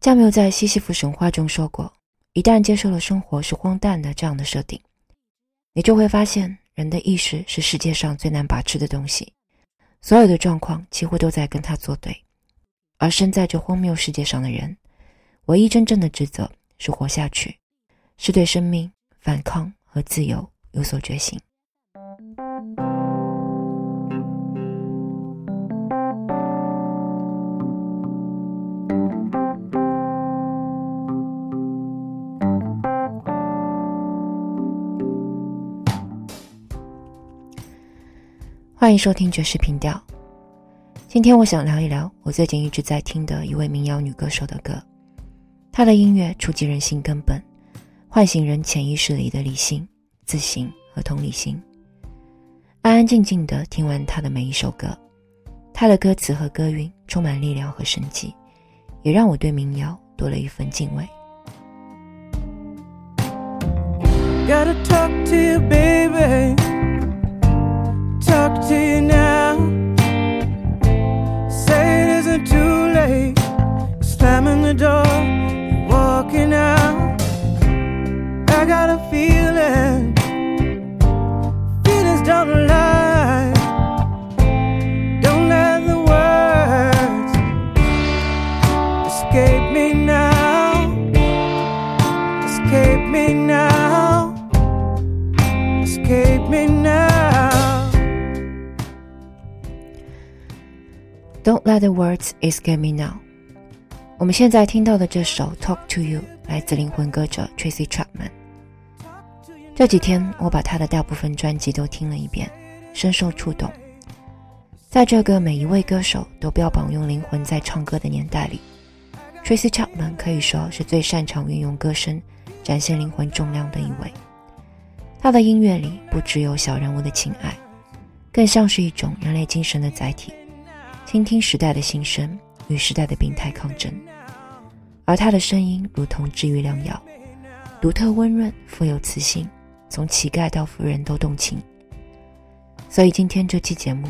加缪在《西西弗神话》中说过：“一旦接受了生活是荒诞的这样的设定，你就会发现人的意识是世界上最难把持的东西，所有的状况几乎都在跟他作对。而身在这荒谬世界上的人，唯一真正的职责是活下去，是对生命、反抗和自由有所觉醒。”欢迎收听爵士频调。今天我想聊一聊我最近一直在听的一位民谣女歌手的歌。她的音乐触及人性根本，唤醒人潜意识里的理性、自信和同理心。安安静静的听完她的每一首歌，她的歌词和歌韵充满力量和生机，也让我对民谣多了一份敬畏。Gotta talk to you, baby. Talk to you now. Say it isn't too late. Slamming the door, walking out. I got a feeling, feelings don't lie. Don't let the words escape me now。我们现在听到的这首《Talk to You》来自灵魂歌者 Tracy Chapman。这几天我把他的大部分专辑都听了一遍，深受触动。在这个每一位歌手都标榜用灵魂在唱歌的年代里，Tracy Chapman 可以说是最擅长运用歌声展现灵魂重量的一位。他的音乐里不只有小人物的情爱，更像是一种人类精神的载体。倾听时代的心声，与时代的病态抗争，而他的声音如同治愈良药，独特温润，富有磁性，从乞丐到富人都动情。所以今天这期节目，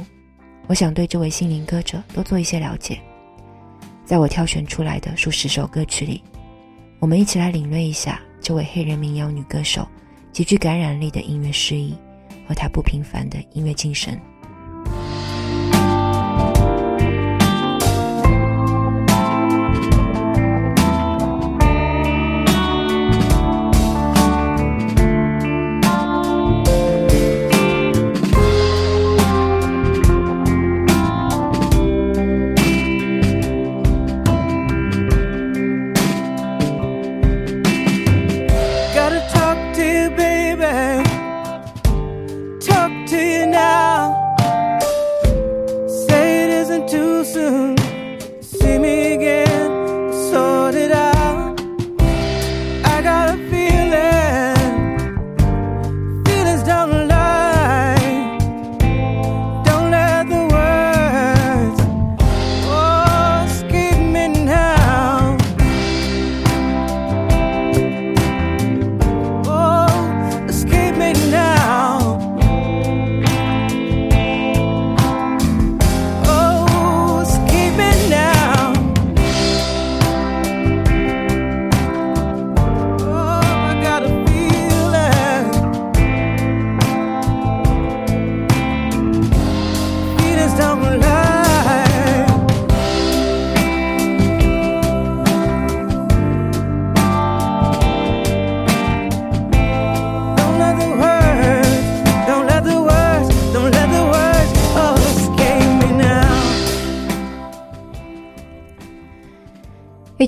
我想对这位心灵歌者多做一些了解。在我挑选出来的数十首歌曲里，我们一起来领略一下这位黑人民谣女歌手极具感染力的音乐诗意和她不平凡的音乐精神。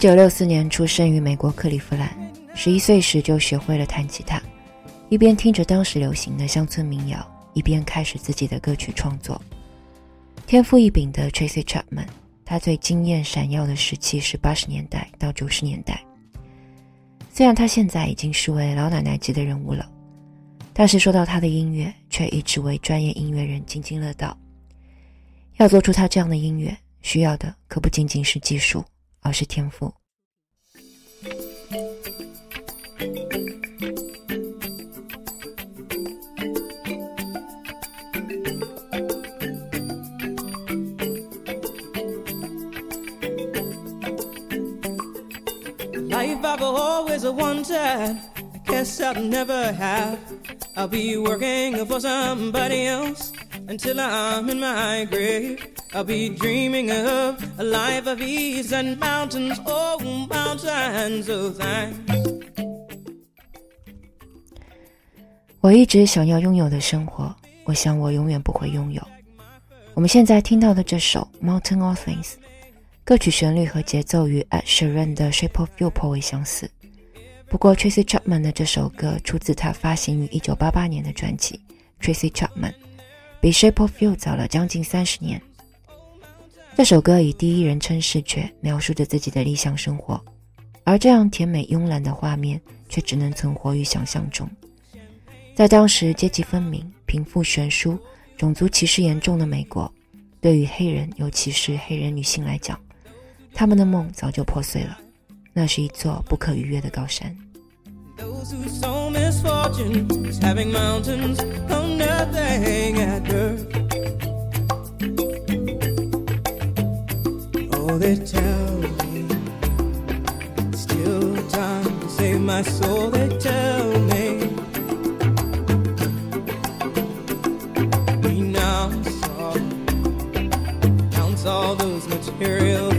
九六四年出生于美国克利夫兰，十一岁时就学会了弹吉他，一边听着当时流行的乡村民谣，一边开始自己的歌曲创作。天赋异禀的 Tracy Chapman，他最惊艳闪耀的时期是八十年代到九十年代。虽然他现在已经是位老奶奶级的人物了，但是说到他的音乐，却一直为专业音乐人津津乐道。要做出他这样的音乐，需要的可不仅仅是技术。而是天赋。 life I've always wanted. I guess I'll never have. I'll be working for somebody else until I'm in my grave. I'll be dreaming of a life of ease and mountains, oh, mountains of thanks. 我一直想要拥有的生活，我想我永远不会拥有。我们现在听到的这首《Mountain of Things》，歌曲旋律和节奏与 Ed Sheeran 的《Shape of You》颇为相似。不过，Tracy Chapman 的这首歌出自他发行于1988年的专辑《Tracy Chapman》，比《Shape of You》早了将近三十年。这首歌以第一人称视觉描述着自己的理想生活，而这样甜美慵懒的画面却只能存活于想象中。在当时阶级分明、贫富悬殊、种族歧视严重的美国，对于黑人，尤其是黑人女性来讲，他们的梦早就破碎了。那是一座不可逾越的高山。They tell me still time to save my soul. They tell me we now saw counts all those materials.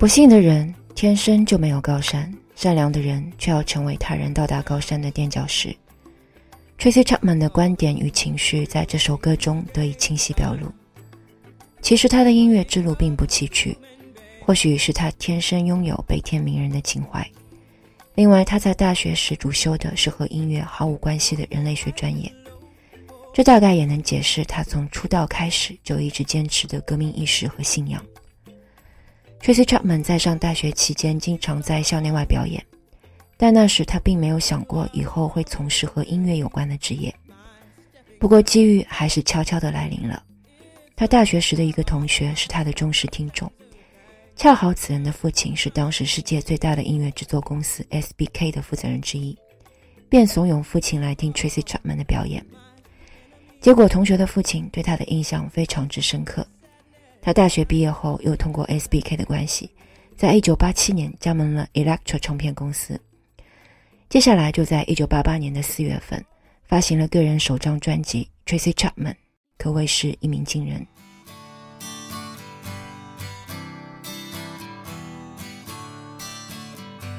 不幸的人天生就没有高山，善良的人却要成为他人到达高山的垫脚石。Tracy Chapman 的观点与情绪在这首歌中得以清晰表露。其实他的音乐之路并不崎岖，或许是他天生拥有悲天悯人的情怀。另外，他在大学时主修的是和音乐毫无关系的人类学专业，这大概也能解释他从出道开始就一直坚持的革命意识和信仰。Tracy Chapman 在上大学期间经常在校内外表演，但那时他并没有想过以后会从事和音乐有关的职业。不过机遇还是悄悄地来临了。他大学时的一个同学是他的忠实听众，恰好此人的父亲是当时世界最大的音乐制作公司 SBK 的负责人之一，便怂恿父亲来听 Tracy Chapman 的表演。结果同学的父亲对他的印象非常之深刻。他大学毕业后，又通过 SBK 的关系，在1987年加盟了 Electra 唱片公司。接下来就在1988年的四月份，发行了个人首张专辑《Tracy Chapman》，可谓是一鸣惊人。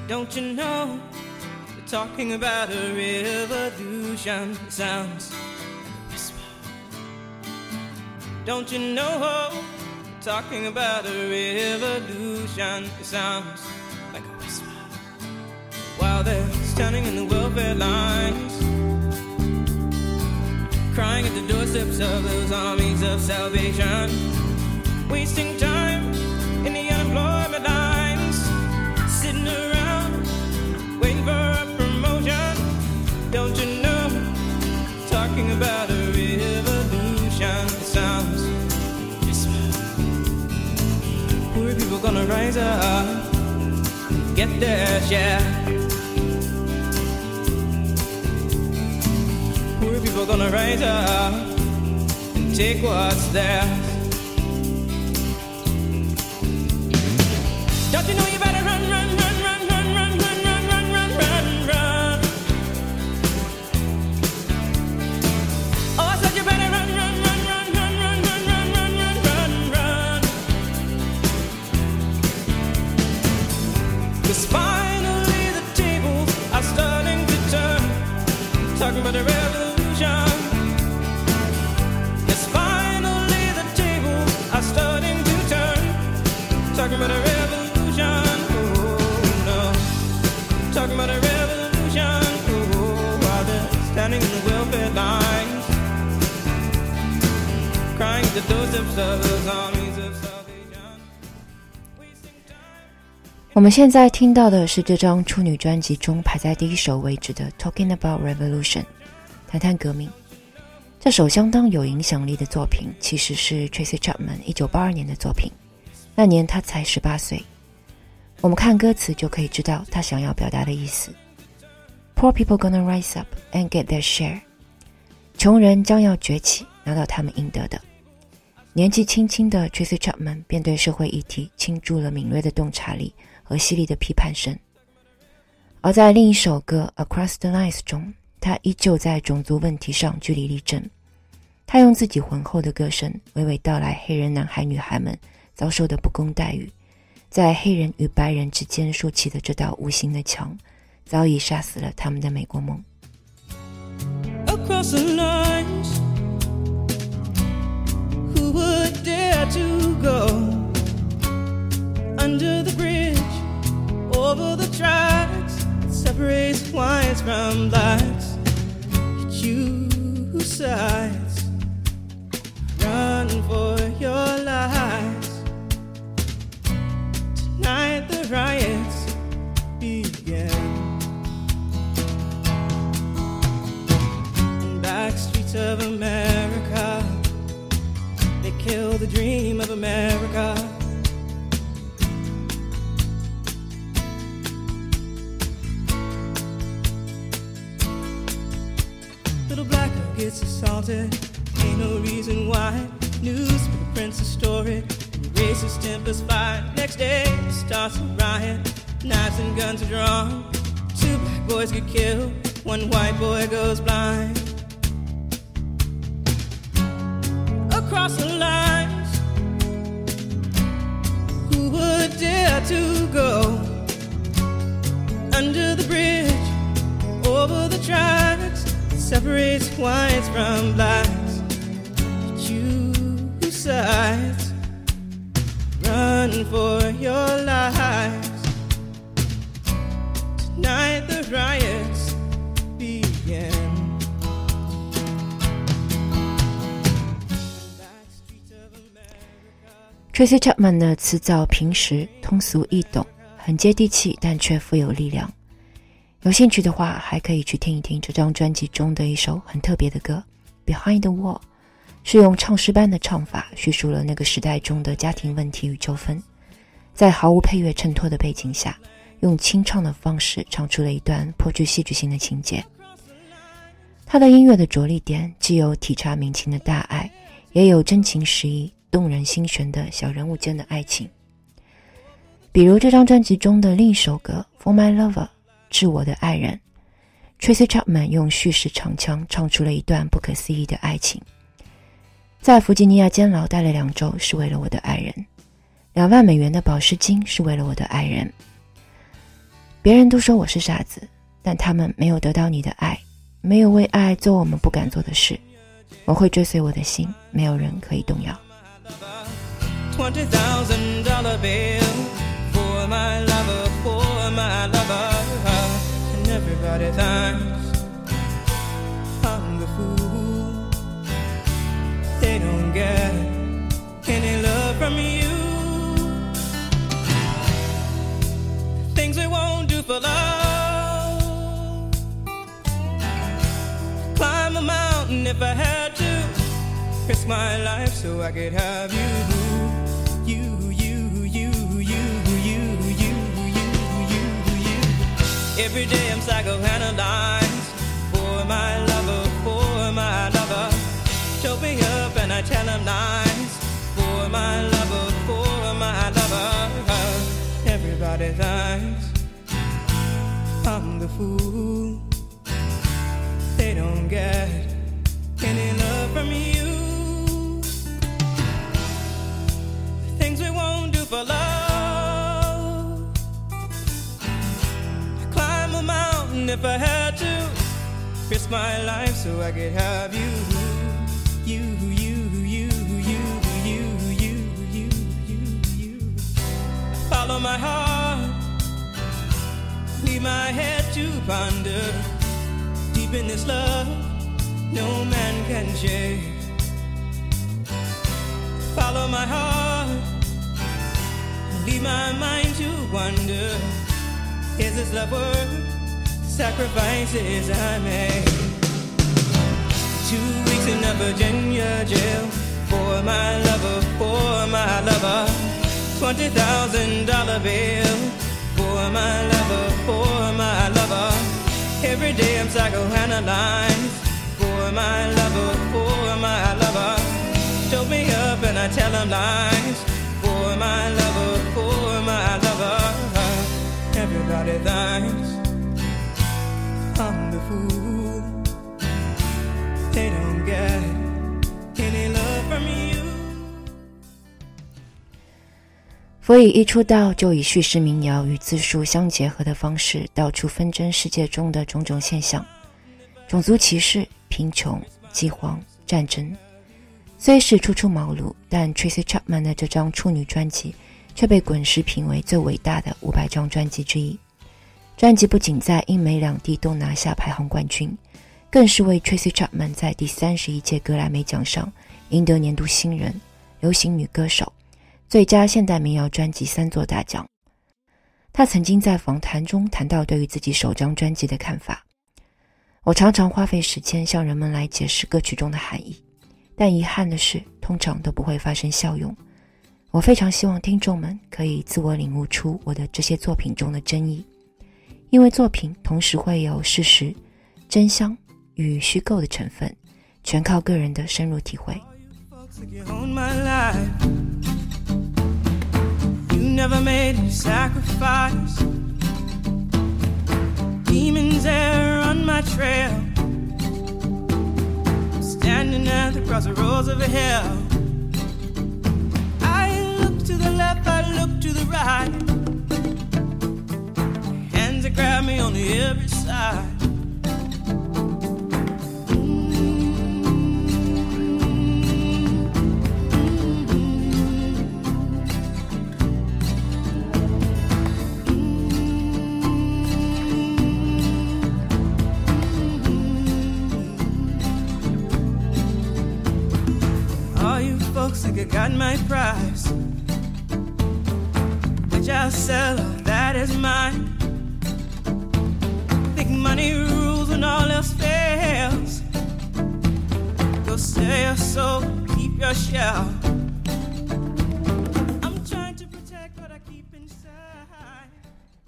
Don't you know, talking about a revolution sounds whisper. Don't you know? Talking about a revolution, it sounds like a whisper. While they're standing in the welfare lines, crying at the doorsteps of those armies of salvation, wasting time up, get their share. Poor people gonna rise up and take what's theirs. Don't you know you 我们现在听到的是这张处女专辑中排在第一首位置的《Talking About Revolution》，谈谈革命。这首相当有影响力的作品，其实是 Tracy Chapman 一九八二年的作品，那年他才十八岁。我们看歌词就可以知道他想要表达的意思：Poor people gonna rise up and get their share。穷人将要崛起，拿到他们应得的。年纪轻轻的 Tracy Chapman 便对社会议题倾注了敏锐的洞察力和犀利的批判声。而在另一首歌《Across the Lines》中，他依旧在种族问题上据理力争。他用自己浑厚的歌声娓娓道来黑人男孩女孩们遭受的不公待遇，在黑人与白人之间竖起的这道无形的墙，早已杀死了他们的美国梦。across the lines. Who would dare to go under the bridge, over the tracks that separates whites from blacks? Choose sides, run for your lives. Tonight the riots begin. back streets of America. Kill the dream of America. Little black girl gets assaulted. Ain't no reason why. News prints a story. Racist tempers fire. Next day starts a riot. Knives and guns are drawn. Two black boys get killed. One white boy goes blind. Across the lines, who would dare to go under the bridge, over the tracks that separates whites from blacks? Choose sides, run for your lives. Tonight the riots Tracy Chapman 的词藻平实、通俗易懂，很接地气，但却富有力量。有兴趣的话，还可以去听一听这张专辑中的一首很特别的歌《Behind the Wall》，是用唱诗般的唱法叙述了那个时代中的家庭问题与纠纷，在毫无配乐衬托的背景下，用清唱的方式唱出了一段颇具戏剧性的情节。他的音乐的着力点既有体察民情的大爱，也有真情实意、动人心弦的小人物间的爱情。比如这张专辑中的另一首歌《For My Lover》，致我的爱人，Tracy Chapman 用叙事长腔唱出了一段不可思议的爱情。在弗吉尼亚监牢待了两周，是为了我的爱人；两万美元的保释金是为了我的爱人。别人都说我是傻子，但他们没有得到你的爱，没有为爱做我们不敢做的事。我会追随我的心，没有人可以动摇。Twenty thousand dollar bill for my lover, for my lover, and everybody thinks I'm the fool. They don't get any love from you. Things we won't do for love. Climb a mountain if I had to. Risk my life so I could have you. You, you, you, you, you, you, you, you, you. Every day I'm psychoanalyzed for my lover, for my lover. Choke me up and I tell him lies for my lover, for my lover. Everybody thinks I'm the fool. They don't get any love from you. We won't do for love. I'd climb a mountain if I had to. Risk my life so I could have you. You, you, you, you, you, you, you, you, you. Follow my heart. Leave my head to ponder. Deep in this love, no man can shake. follow my heart, leave my mind to wonder. Is this love worth sacrifices I made? Two weeks in a Virginia jail for my lover, for my lover. Twenty thousand dollar bill for my lover, for my lover. Every day I'm psychoanalyzed for my lover, for my lover. Choke me up and I tell him lies my lover, for my lover. Everybody thinks I'm the fool. They don't get any love from you. 佛以一出道就以叙事民谣与自述相结合的方式，道出纷争世界中的种种现象：种族歧视、贫穷、饥荒、战争。虽是初出茅庐，但 Tracy Chapman 的这张处女专辑却被滚石评为最伟大的五百张专辑之一。专辑不仅在英美两地都拿下排行冠军，更是为 Tracy Chapman 在第三十一届格莱美奖上赢得年度新人、流行女歌手。最佳现代民谣专辑三座大奖。他曾经在访谈中谈到对于自己首张专辑的看法：“我常常花费时间向人们来解释歌曲中的含义，但遗憾的是，通常都不会发生效用。我非常希望听众们可以自我领悟出我的这些作品中的真意，因为作品同时会有事实、真相与虚构的成分，全靠个人的深入体会。” never made a sacrifice. Demons there on my trail. Standing at the crossroads of hell. I look to the left, I look to the right. Hands that grab me on every side. Got my price. Which I'll sell, that is mine. Think money rules when all else fails. Go sell your soul, keep your shell. I'm trying to protect what I keep inside.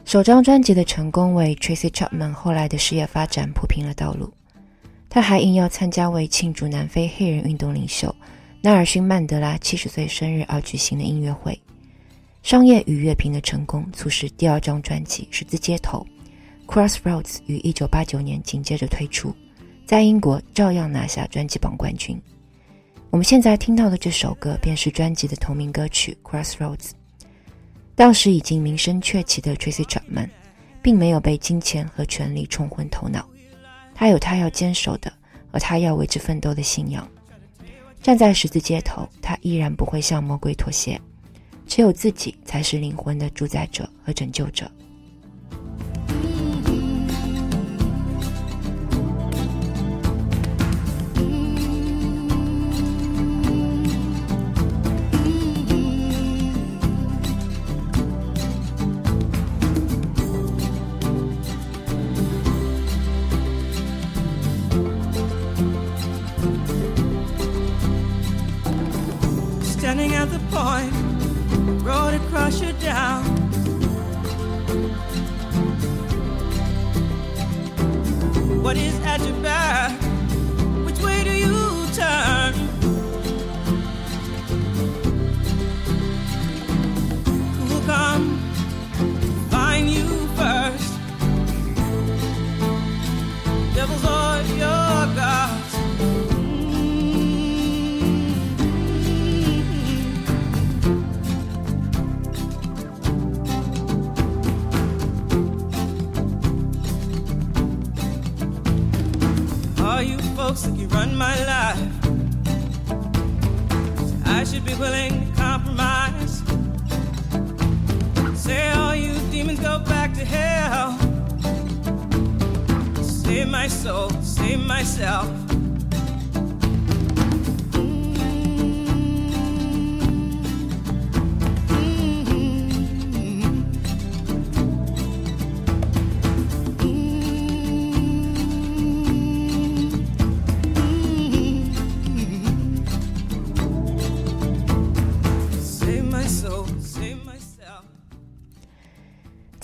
首张专辑的成功为 Tracy Chapman 后来的事业发展铺平了道路。他还应邀参加为庆祝南非黑人运动领袖纳尔逊·曼德拉七十岁生日而举行的音乐会，商业与乐评的成功促使第二张专辑《十字街头》（Crossroads） 于一九八九年紧接着推出，在英国照样拿下专辑榜冠军。我们现在听到的这首歌便是专辑的同名歌曲《Crossroads》。当时已经名声鹊起的 Tracy Chapman，并没有被金钱和权力冲昏头脑，他有他要坚守的和他要为之奋斗的信仰。站在十字街头，他依然不会向魔鬼妥协，只有自己才是灵魂的主宰者和拯救者。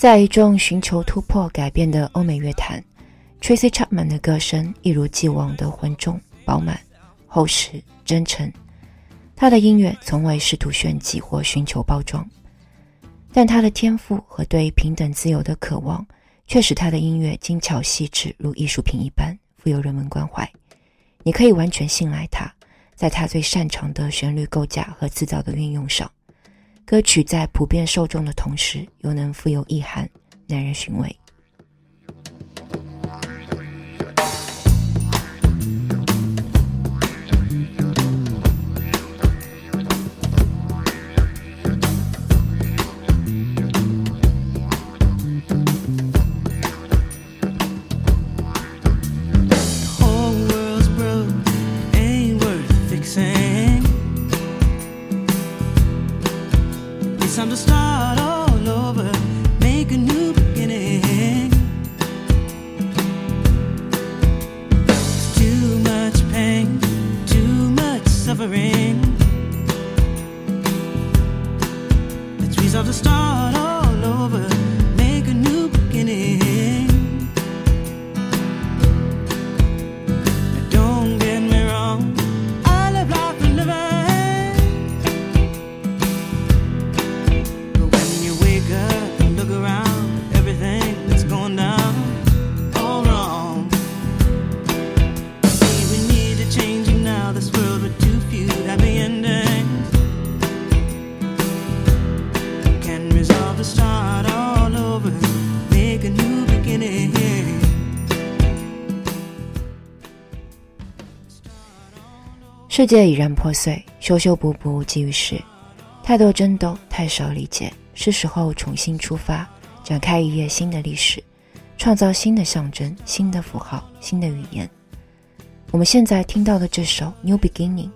在一众寻求突破改变的欧美乐坛，Tracy Chapman 的歌声一如既往的浑重、饱满、厚实、真诚。他的音乐从未试图炫技或寻求包装，但他的天赋和对平等自由的渴望，却使他的音乐精巧细致，如艺术品一般，富有人文关怀。你可以完全信赖他，在他最擅长的旋律构架和制造的运用上。歌曲在普遍受众的同时，又能富有意涵，耐人寻味。世界已然破碎，修修补补无济于事，太多争斗，太少理解，是时候重新出发，展开一页新的历史，创造新的象征、新的符号、新的语言。我们现在听到的这首《New Beginning》，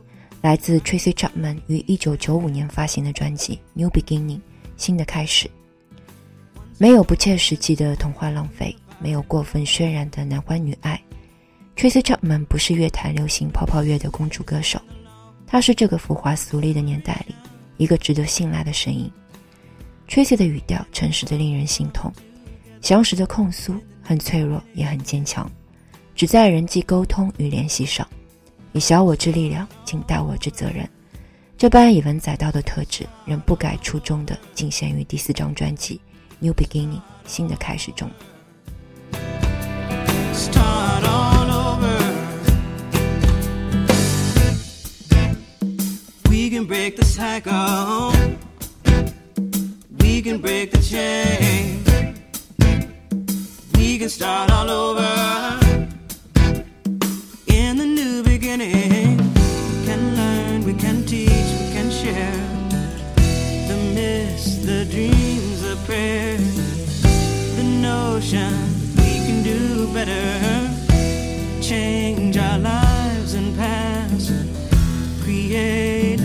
来自 Tracy Chapman 于1995年发行的专辑《New Beginning》，新的开始。没有不切实际的童话浪费，没有过分渲染的男欢女爱。Tracy Chapman 不是乐坛流行泡泡乐的公主歌手，她是这个浮华俗丽的年代里一个值得信赖的声音。Tracy 的语调诚实的令人心痛，详实的控诉很脆弱也很坚强，只在人际沟通与联系上，以小我之力量，尽大我之责任。这般以文载道的特质，仍不改初衷的，仅限于第四张专辑《New Beginning》新的开始中。can break the cycle. We can break the chain. We can start all over. In the new beginning, we can learn, we can teach, we can share. The myths, the dreams, the prayers, the notion we can do better. Change our lives and past, create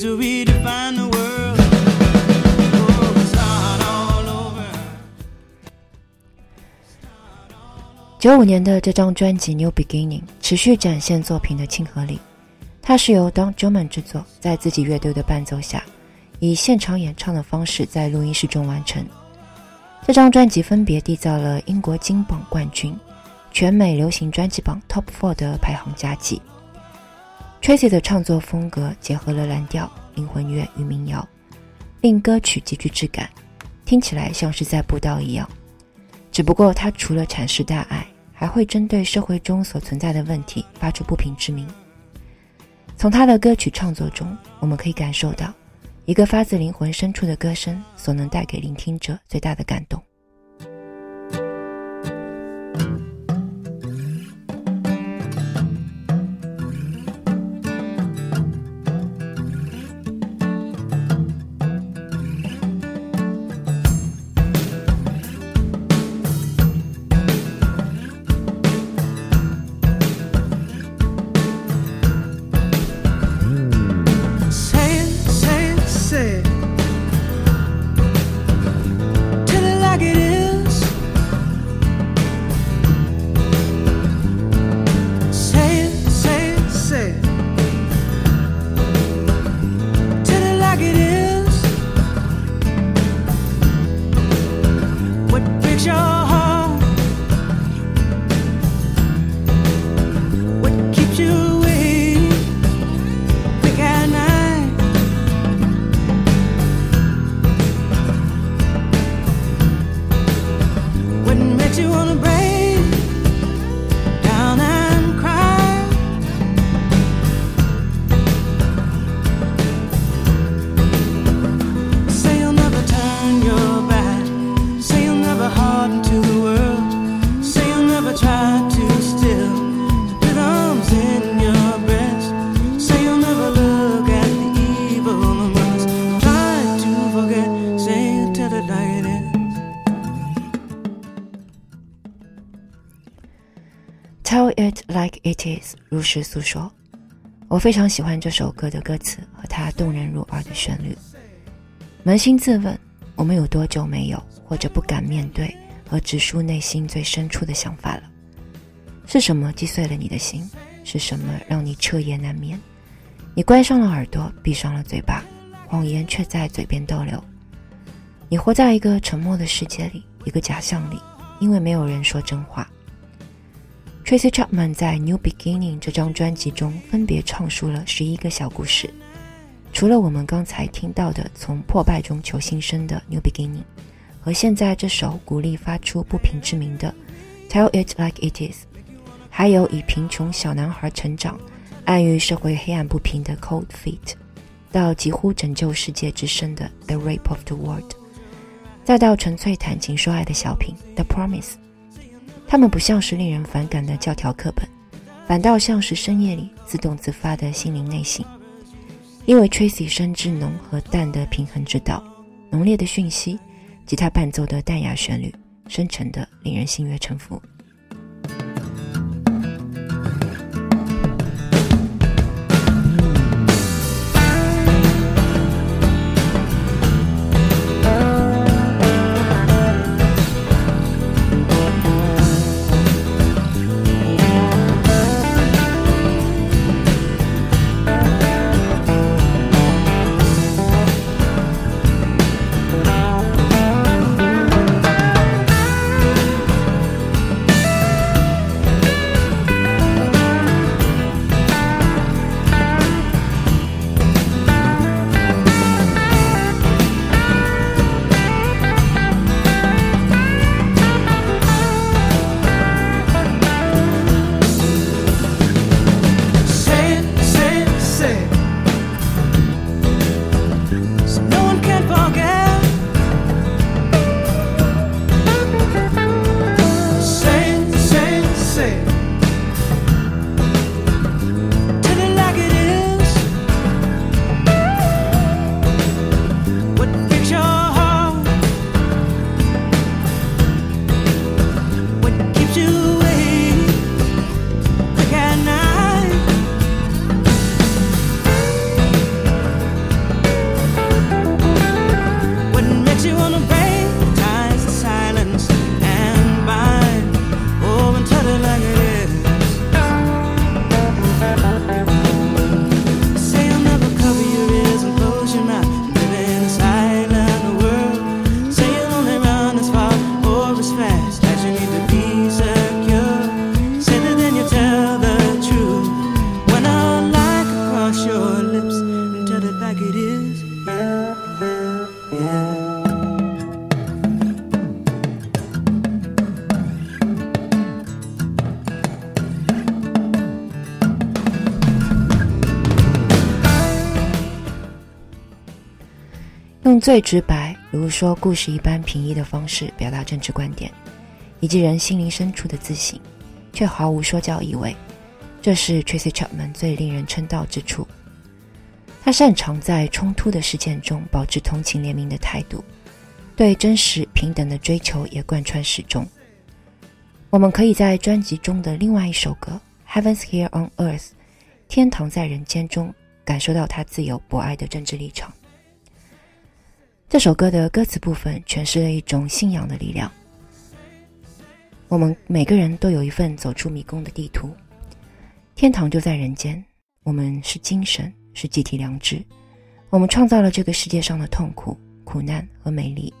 to be defined the world. 九五年的这张专辑 new beginning 持续展现作品的亲和力。它是由 Don juman 制作在自己乐队的伴奏下以现场演唱的方式在录音室中完成。这张专辑分别缔造了英国金榜冠军全美流行专辑榜 top four 的排行佳绩。Tracy 的创作风格结合了蓝调、灵魂乐与民谣，令歌曲极具质感，听起来像是在布道一样。只不过，他除了阐释大爱，还会针对社会中所存在的问题发出不平之鸣。从他的歌曲创作中，我们可以感受到，一个发自灵魂深处的歌声所能带给聆听者最大的感动。you 如实诉说。我非常喜欢这首歌的歌词和它动人入耳的旋律。扪心自问，我们有多久没有或者不敢面对和直抒内心最深处的想法了？是什么击碎了你的心？是什么让你彻夜难眠？你关上了耳朵，闭上了嘴巴，谎言却在嘴边逗留。你活在一个沉默的世界里，一个假象里，因为没有人说真话。Tracy Chapman 在《New Beginning》这张专辑中分别唱出了十一个小故事。除了我们刚才听到的从破败中求新生的《New Beginning》，和现在这首鼓励发出不平之鸣的《Tell It Like It Is》，还有以贫穷小男孩成长、暗喻社会黑暗不平的《Cold Feet》，到几乎拯救世界之声的《The Rape of the World》，再到纯粹谈情说爱的小品《The Promise》。他们不像是令人反感的教条课本，反倒像是深夜里自动自发的心灵内省。因为 Tracy 深知浓和淡的平衡之道，浓烈的讯息，吉他伴奏的淡雅旋律，深沉的令人心悦诚服。最直白，如说故事一般平易的方式表达政治观点，以及人心灵深处的自省，却毫无说教意味。这是 Tracy Chapman 最令人称道之处。他擅长在冲突的事件中保持同情怜悯的态度，对真实平等的追求也贯穿始终。我们可以在专辑中的另外一首歌《Heavens Here on Earth》（天堂在人间）中感受到他自由博爱的政治立场。这首歌的歌词部分诠释了一种信仰的力量。我们每个人都有一份走出迷宫的地图，天堂就在人间。我们是精神，是集体良知。我们创造了这个世界上的痛苦、苦难和美丽。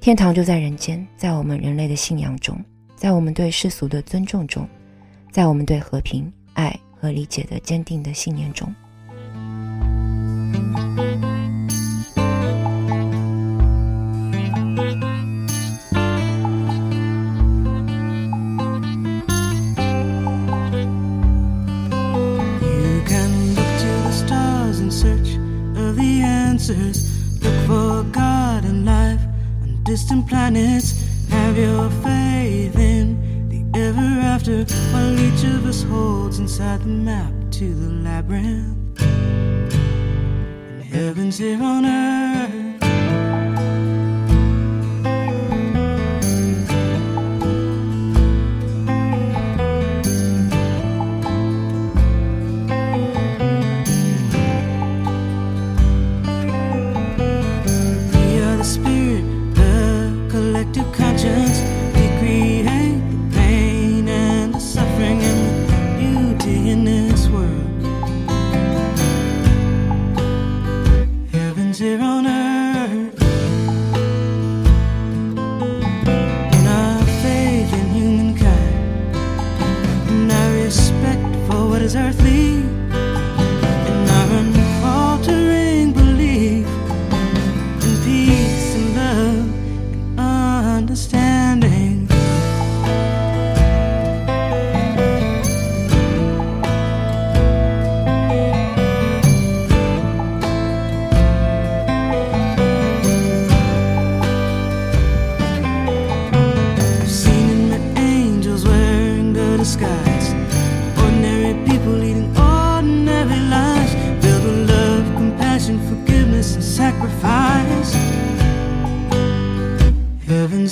天堂就在人间，在我们人类的信仰中，在我们对世俗的尊重中，在我们对和平、爱和理解的坚定的信念中。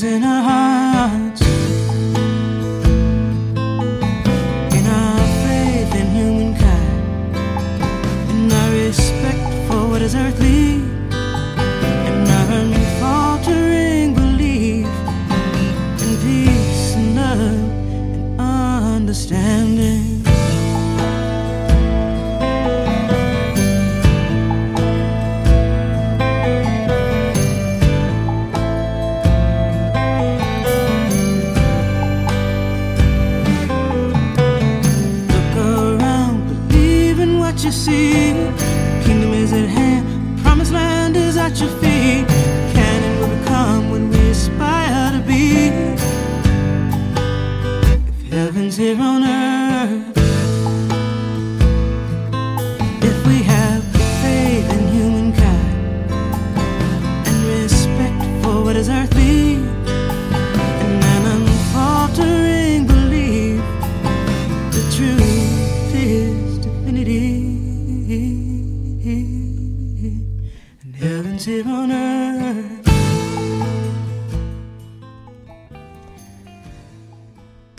in a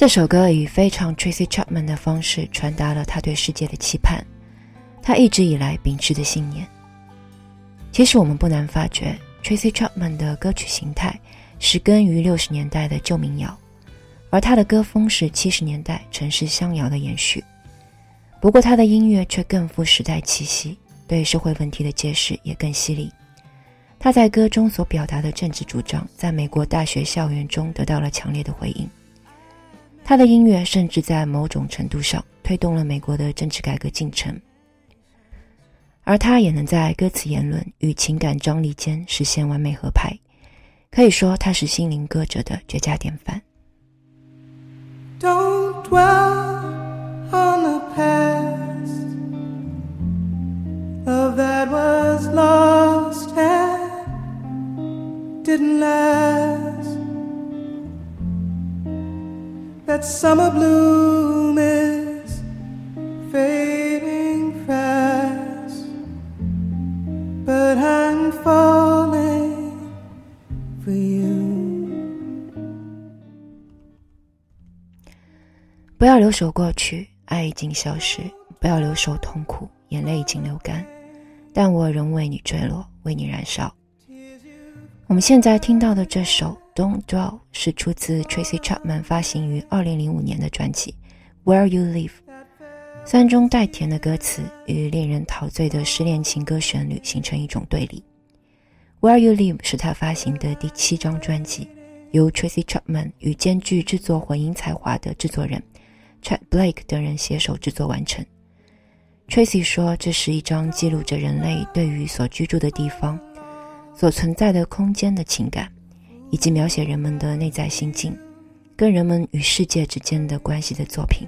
这首歌以非常 Tracy Chapman 的方式传达了他对世界的期盼，他一直以来秉持的信念。其实我们不难发觉，Tracy Chapman 的歌曲形态是根于六十年代的旧民谣，而他的歌风是七十年代城市乡谣的延续。不过他的音乐却更富时代气息，对社会问题的揭示也更犀利。他在歌中所表达的政治主张，在美国大学校园中得到了强烈的回应。他的音乐甚至在某种程度上推动了美国的政治改革进程，而他也能在歌词言论与情感张力间实现完美合拍，可以说他是心灵歌者的绝佳典范。Don't dwell on the past. of that was lost and didn't last. That summer bloom is fading fast, but I'm falling for you. 不要留守过去，爱已经消失；不要留守痛苦，眼泪已经流干。但我仍为你坠落，为你燃烧。我们现在听到的这首《Don't Dwell》是出自 Tracy Chapman 发行于2005年的专辑《Where You Live》，酸中带甜的歌词与令人陶醉的失恋情歌旋律形成一种对立。《Where You Live》是他发行的第七张专辑，由 Tracy Chapman 与兼具制作混音才华的制作人 Chet Blake 等人携手制作完成。Tracy 说，这是一张记录着人类对于所居住的地方、所存在的空间的情感，以及描写人们的内在心境跟人们与世界之间的关系的作品。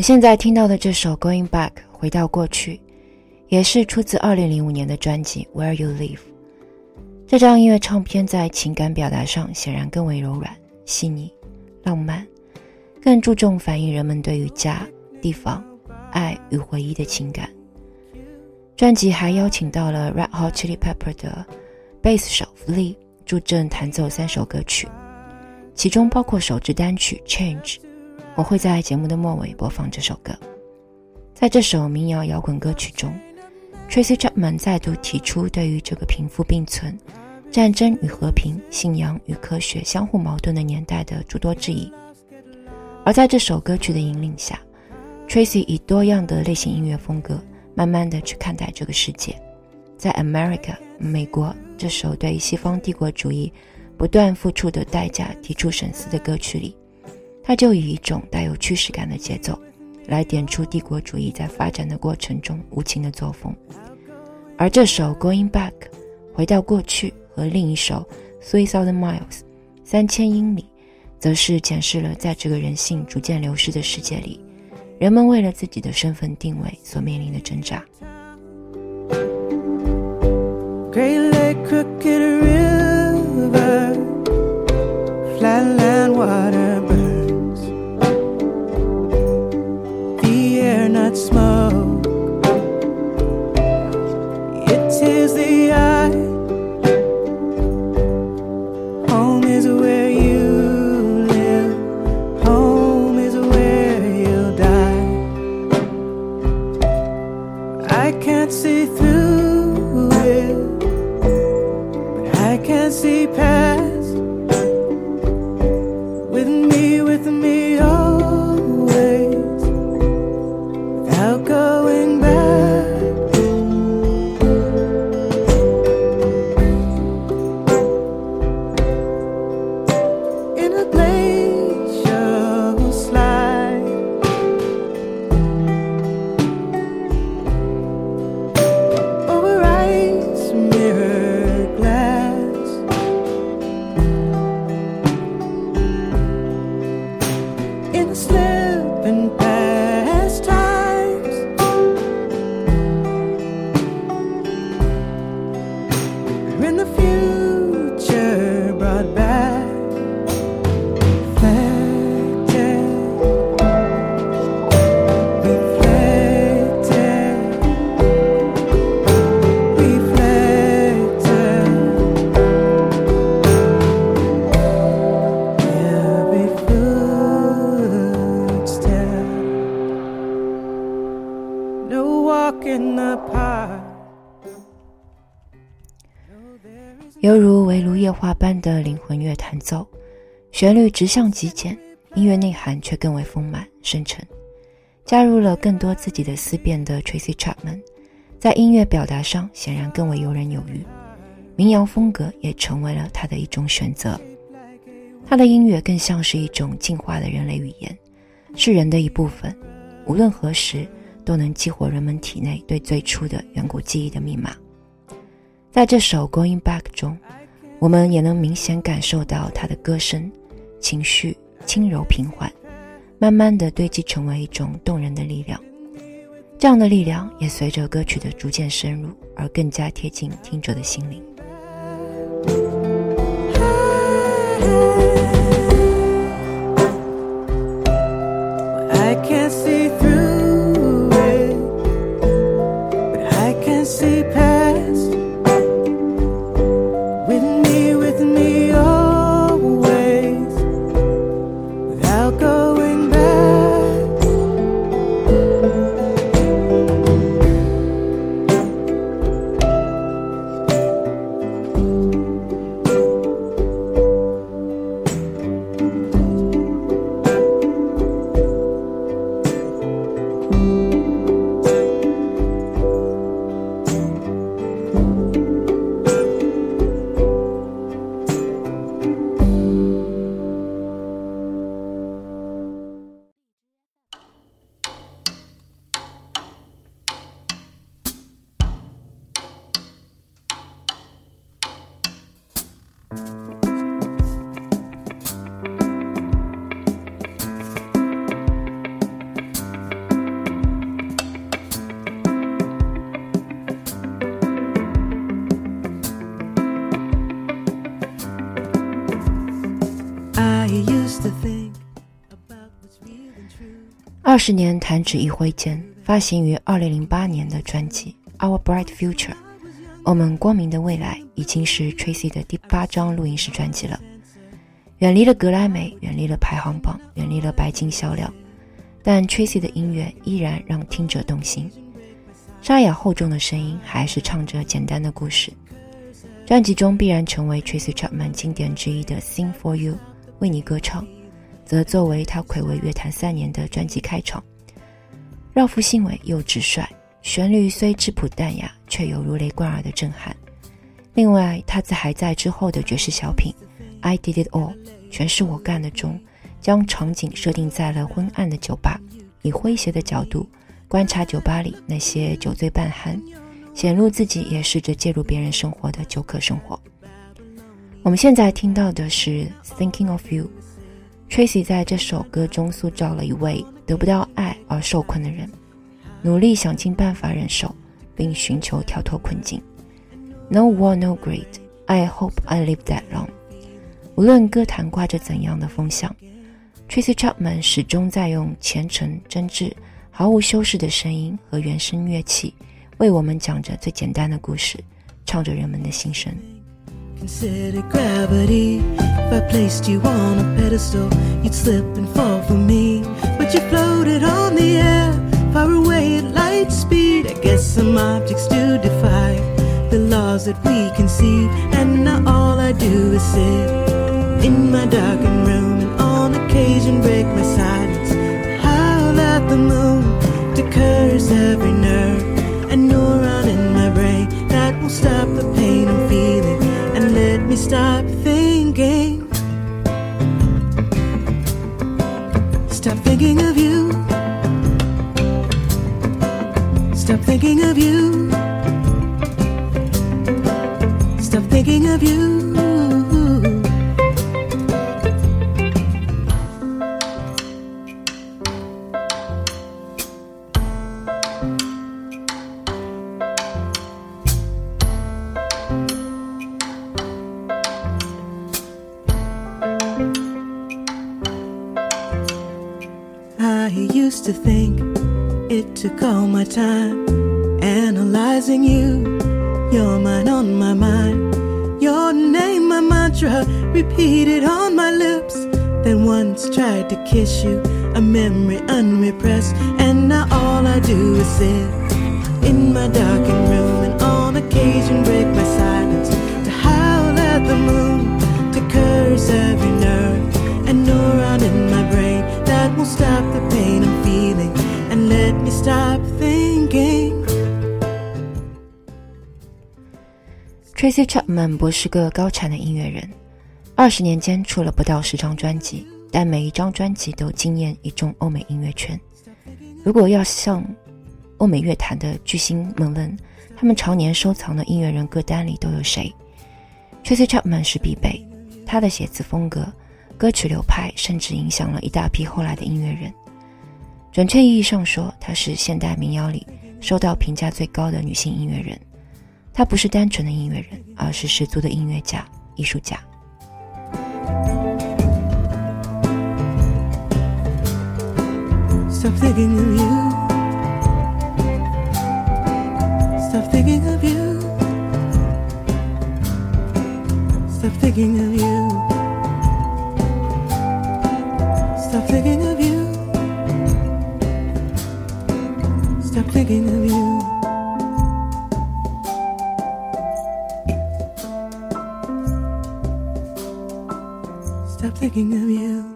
们现在听到的这首《Going Back》回到过去，也是出自2005年的专辑《Where You Live》。这张音乐唱片在情感表达上显然更为柔软、细腻、浪漫，更注重反映人们对于家、地方、爱与回忆的情感。专辑还邀请到了 Red Hot Chili Pepper 的贝斯手 Flea 助阵弹奏三首歌曲，其中包括首支单曲《Change》。我会在节目的末尾播放这首歌。在这首民谣摇滚歌曲中，Tracy Chapman 再度提出对于这个贫富并存、战争与和平、信仰与科学相互矛盾的年代的诸多质疑。而在这首歌曲的引领下，Tracy 以多样的类型音乐风格，慢慢的去看待这个世界。在《America》美国这首对西方帝国主义不断付出的代价提出审思的歌曲里。他就以一种带有驱使感的节奏，来点出帝国主义在发展的过程中无情的作风。而这首《Going Back》回到过去和另一首《Three Thousand Miles》三千英里，则是检视了在这个人性逐渐流失的世界里，人们为了自己的身份定位所面临的挣扎。奏，旋律直向极简，音乐内涵却更为丰满深沉。加入了更多自己的思辨的 Tracy Chapman，在音乐表达上显然更为游刃有余，民谣风格也成为了他的一种选择。他的音乐更像是一种进化的人类语言，是人的一部分，无论何时都能激活人们体内对最初的远古记忆的密码。在这首《Going Back》中，我们也能明显感受到他的歌声、情绪轻柔平缓，慢慢的堆积成为一种动人的力量。这样的力量也随着歌曲的逐渐深入而更加贴近听者的心灵。二十年弹指一挥间，发行于二零零八年的专辑《Our Bright Future》，我们光明的未来已经是 Tracy 的第八张录音室专辑了。远离了格莱美，远离了排行榜，远离了白金销量，但 Tracy 的音乐依然让听者动心。沙哑厚重的声音还是唱着简单的故事。专辑中必然成为 Tracy Chapman 经典之一的《Sing for You》，为你歌唱。则作为他暌违乐坛三年的专辑开场，绕腹兴伟又直率，旋律虽质朴淡雅，却有如雷贯耳的震撼。另外，他在还在之后的爵士小品《I Did It All》全是我干的中，将场景设定在了昏暗的酒吧，以诙谐的角度观察酒吧里那些酒醉半酣，显露自己也试着介入别人生活的酒客生活。我们现在听到的是《Thinking of You》。Tracy 在这首歌中塑造了一位得不到爱而受困的人，努力想尽办法忍受，并寻求跳脱困境。No war, no greed. I hope I live that long. 无论歌坛挂着怎样的风向，Tracy Chapman 始终在用虔诚、真挚、毫无修饰的声音和原声乐器，为我们讲着最简单的故事，唱着人们的心声。Consider gravity. If I placed you on a pedestal, you'd slip and fall for me. But you floated on the air, far away at light speed. I guess some objects to defy the laws that we conceive. And now all I do is sit in my darkened room and on occasion break my silence. Howl at the moon to curse every nerve and neuron in my brain that will stop the pain I'm feeling me stop thinking. Stop thinking of you. Stop thinking of you. Stop thinking of you. Used to think it took all my time analyzing you. Your mind on my mind, your name, my mantra, repeated on my lips. Then once tried to kiss you, a memory unrepressed, and now all I do is sit in my darkened room and on occasion break my silence to howl at the moon, to curse every nerve and neuron in my brain that will stop the pain I'm feeling and let me stop thinking. Tracy Chapman 不是个高产的音乐人，二十年间出了不到十张专辑，但每一张专辑都惊艳一众欧美音乐圈。如果要向欧美乐坛的巨星们问，他们常年收藏的音乐人歌单里都有谁？Tracy Chapman 是必备，他的写词风格、歌曲流派，甚至影响了一大批后来的音乐人。准确意义上说，她是现代民谣里受到评价最高的女性音乐人。她不是单纯的音乐人，而是十足的音乐家、艺术家。Stop thinking of you. Stop thinking of you. Stop thinking of you. Stop thinking of you. Stop thinking of you. Stop thinking of you.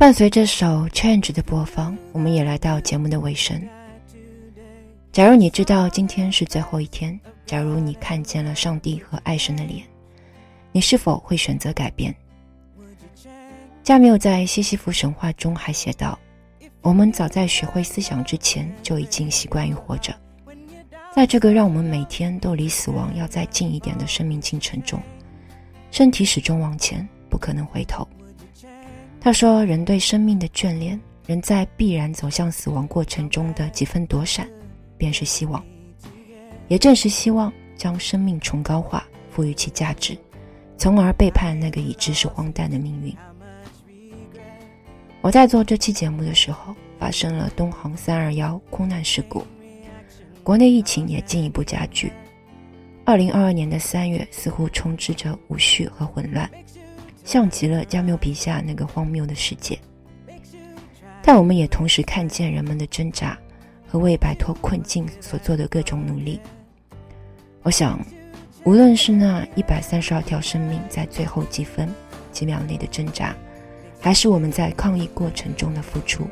伴随这首《Change》的播放，我们也来到节目的尾声。假如你知道今天是最后一天，假如你看见了上帝和爱神的脸，你是否会选择改变？加缪在西西弗神话中还写道：“我们早在学会思想之前，就已经习惯于活着。在这个让我们每天都离死亡要再近一点的生命进程中，身体始终往前，不可能回头。”他说：“人对生命的眷恋，人在必然走向死亡过程中的几分躲闪，便是希望。也正是希望，将生命崇高化，赋予其价值，从而背叛那个已知是荒诞的命运。”我在做这期节目的时候，发生了东航三二幺空难事故，国内疫情也进一步加剧。二零二二年的三月，似乎充斥着无序和混乱。像极了加缪笔下那个荒谬的世界，但我们也同时看见人们的挣扎和为摆脱困境所做的各种努力。我想，无论是那一百三十二条生命在最后几分几秒内的挣扎，还是我们在抗疫过程中的付出，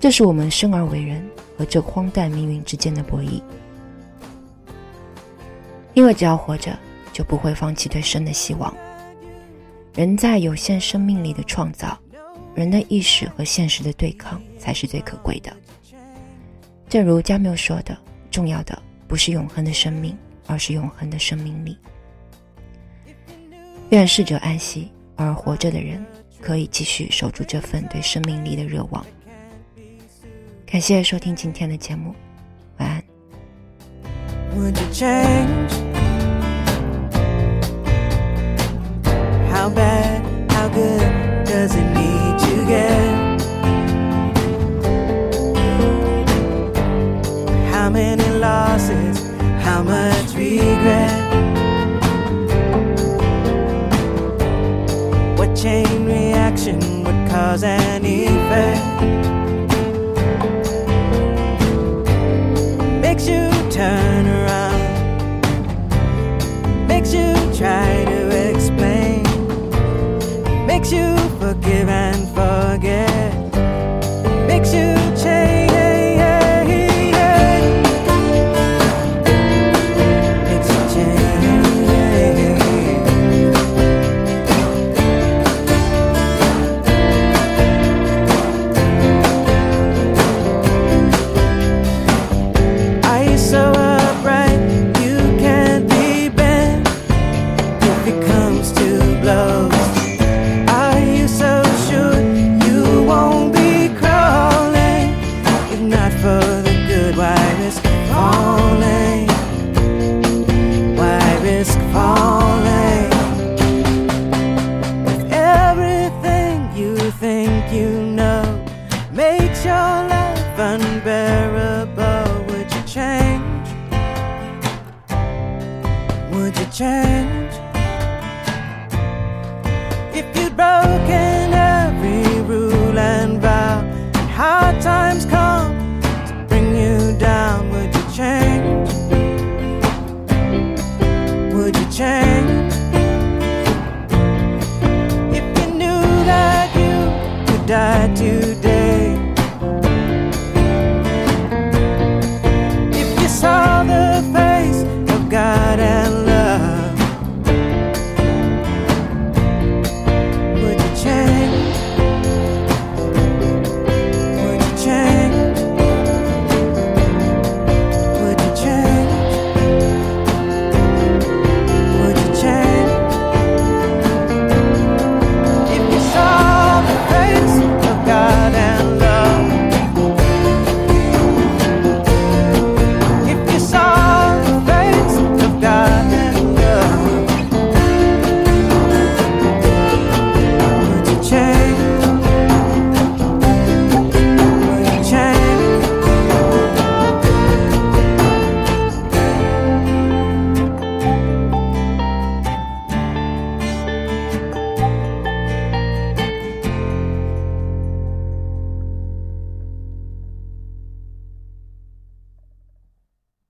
这是我们生而为人和这荒诞命运之间的博弈。因为只要活着，就不会放弃对生的希望。人在有限生命力的创造，人的意识和现实的对抗才是最可贵的。正如加缪说的：“重要的不是永恒的生命，而是永恒的生命力。”愿逝者安息，而活着的人可以继续守住这份对生命力的热望。感谢收听今天的节目，晚安。Would you change? How bad, how good does it need to get? How many losses? How much regret? What chain reaction would cause an effect? Makes you turn around, makes you try you forgive and forget.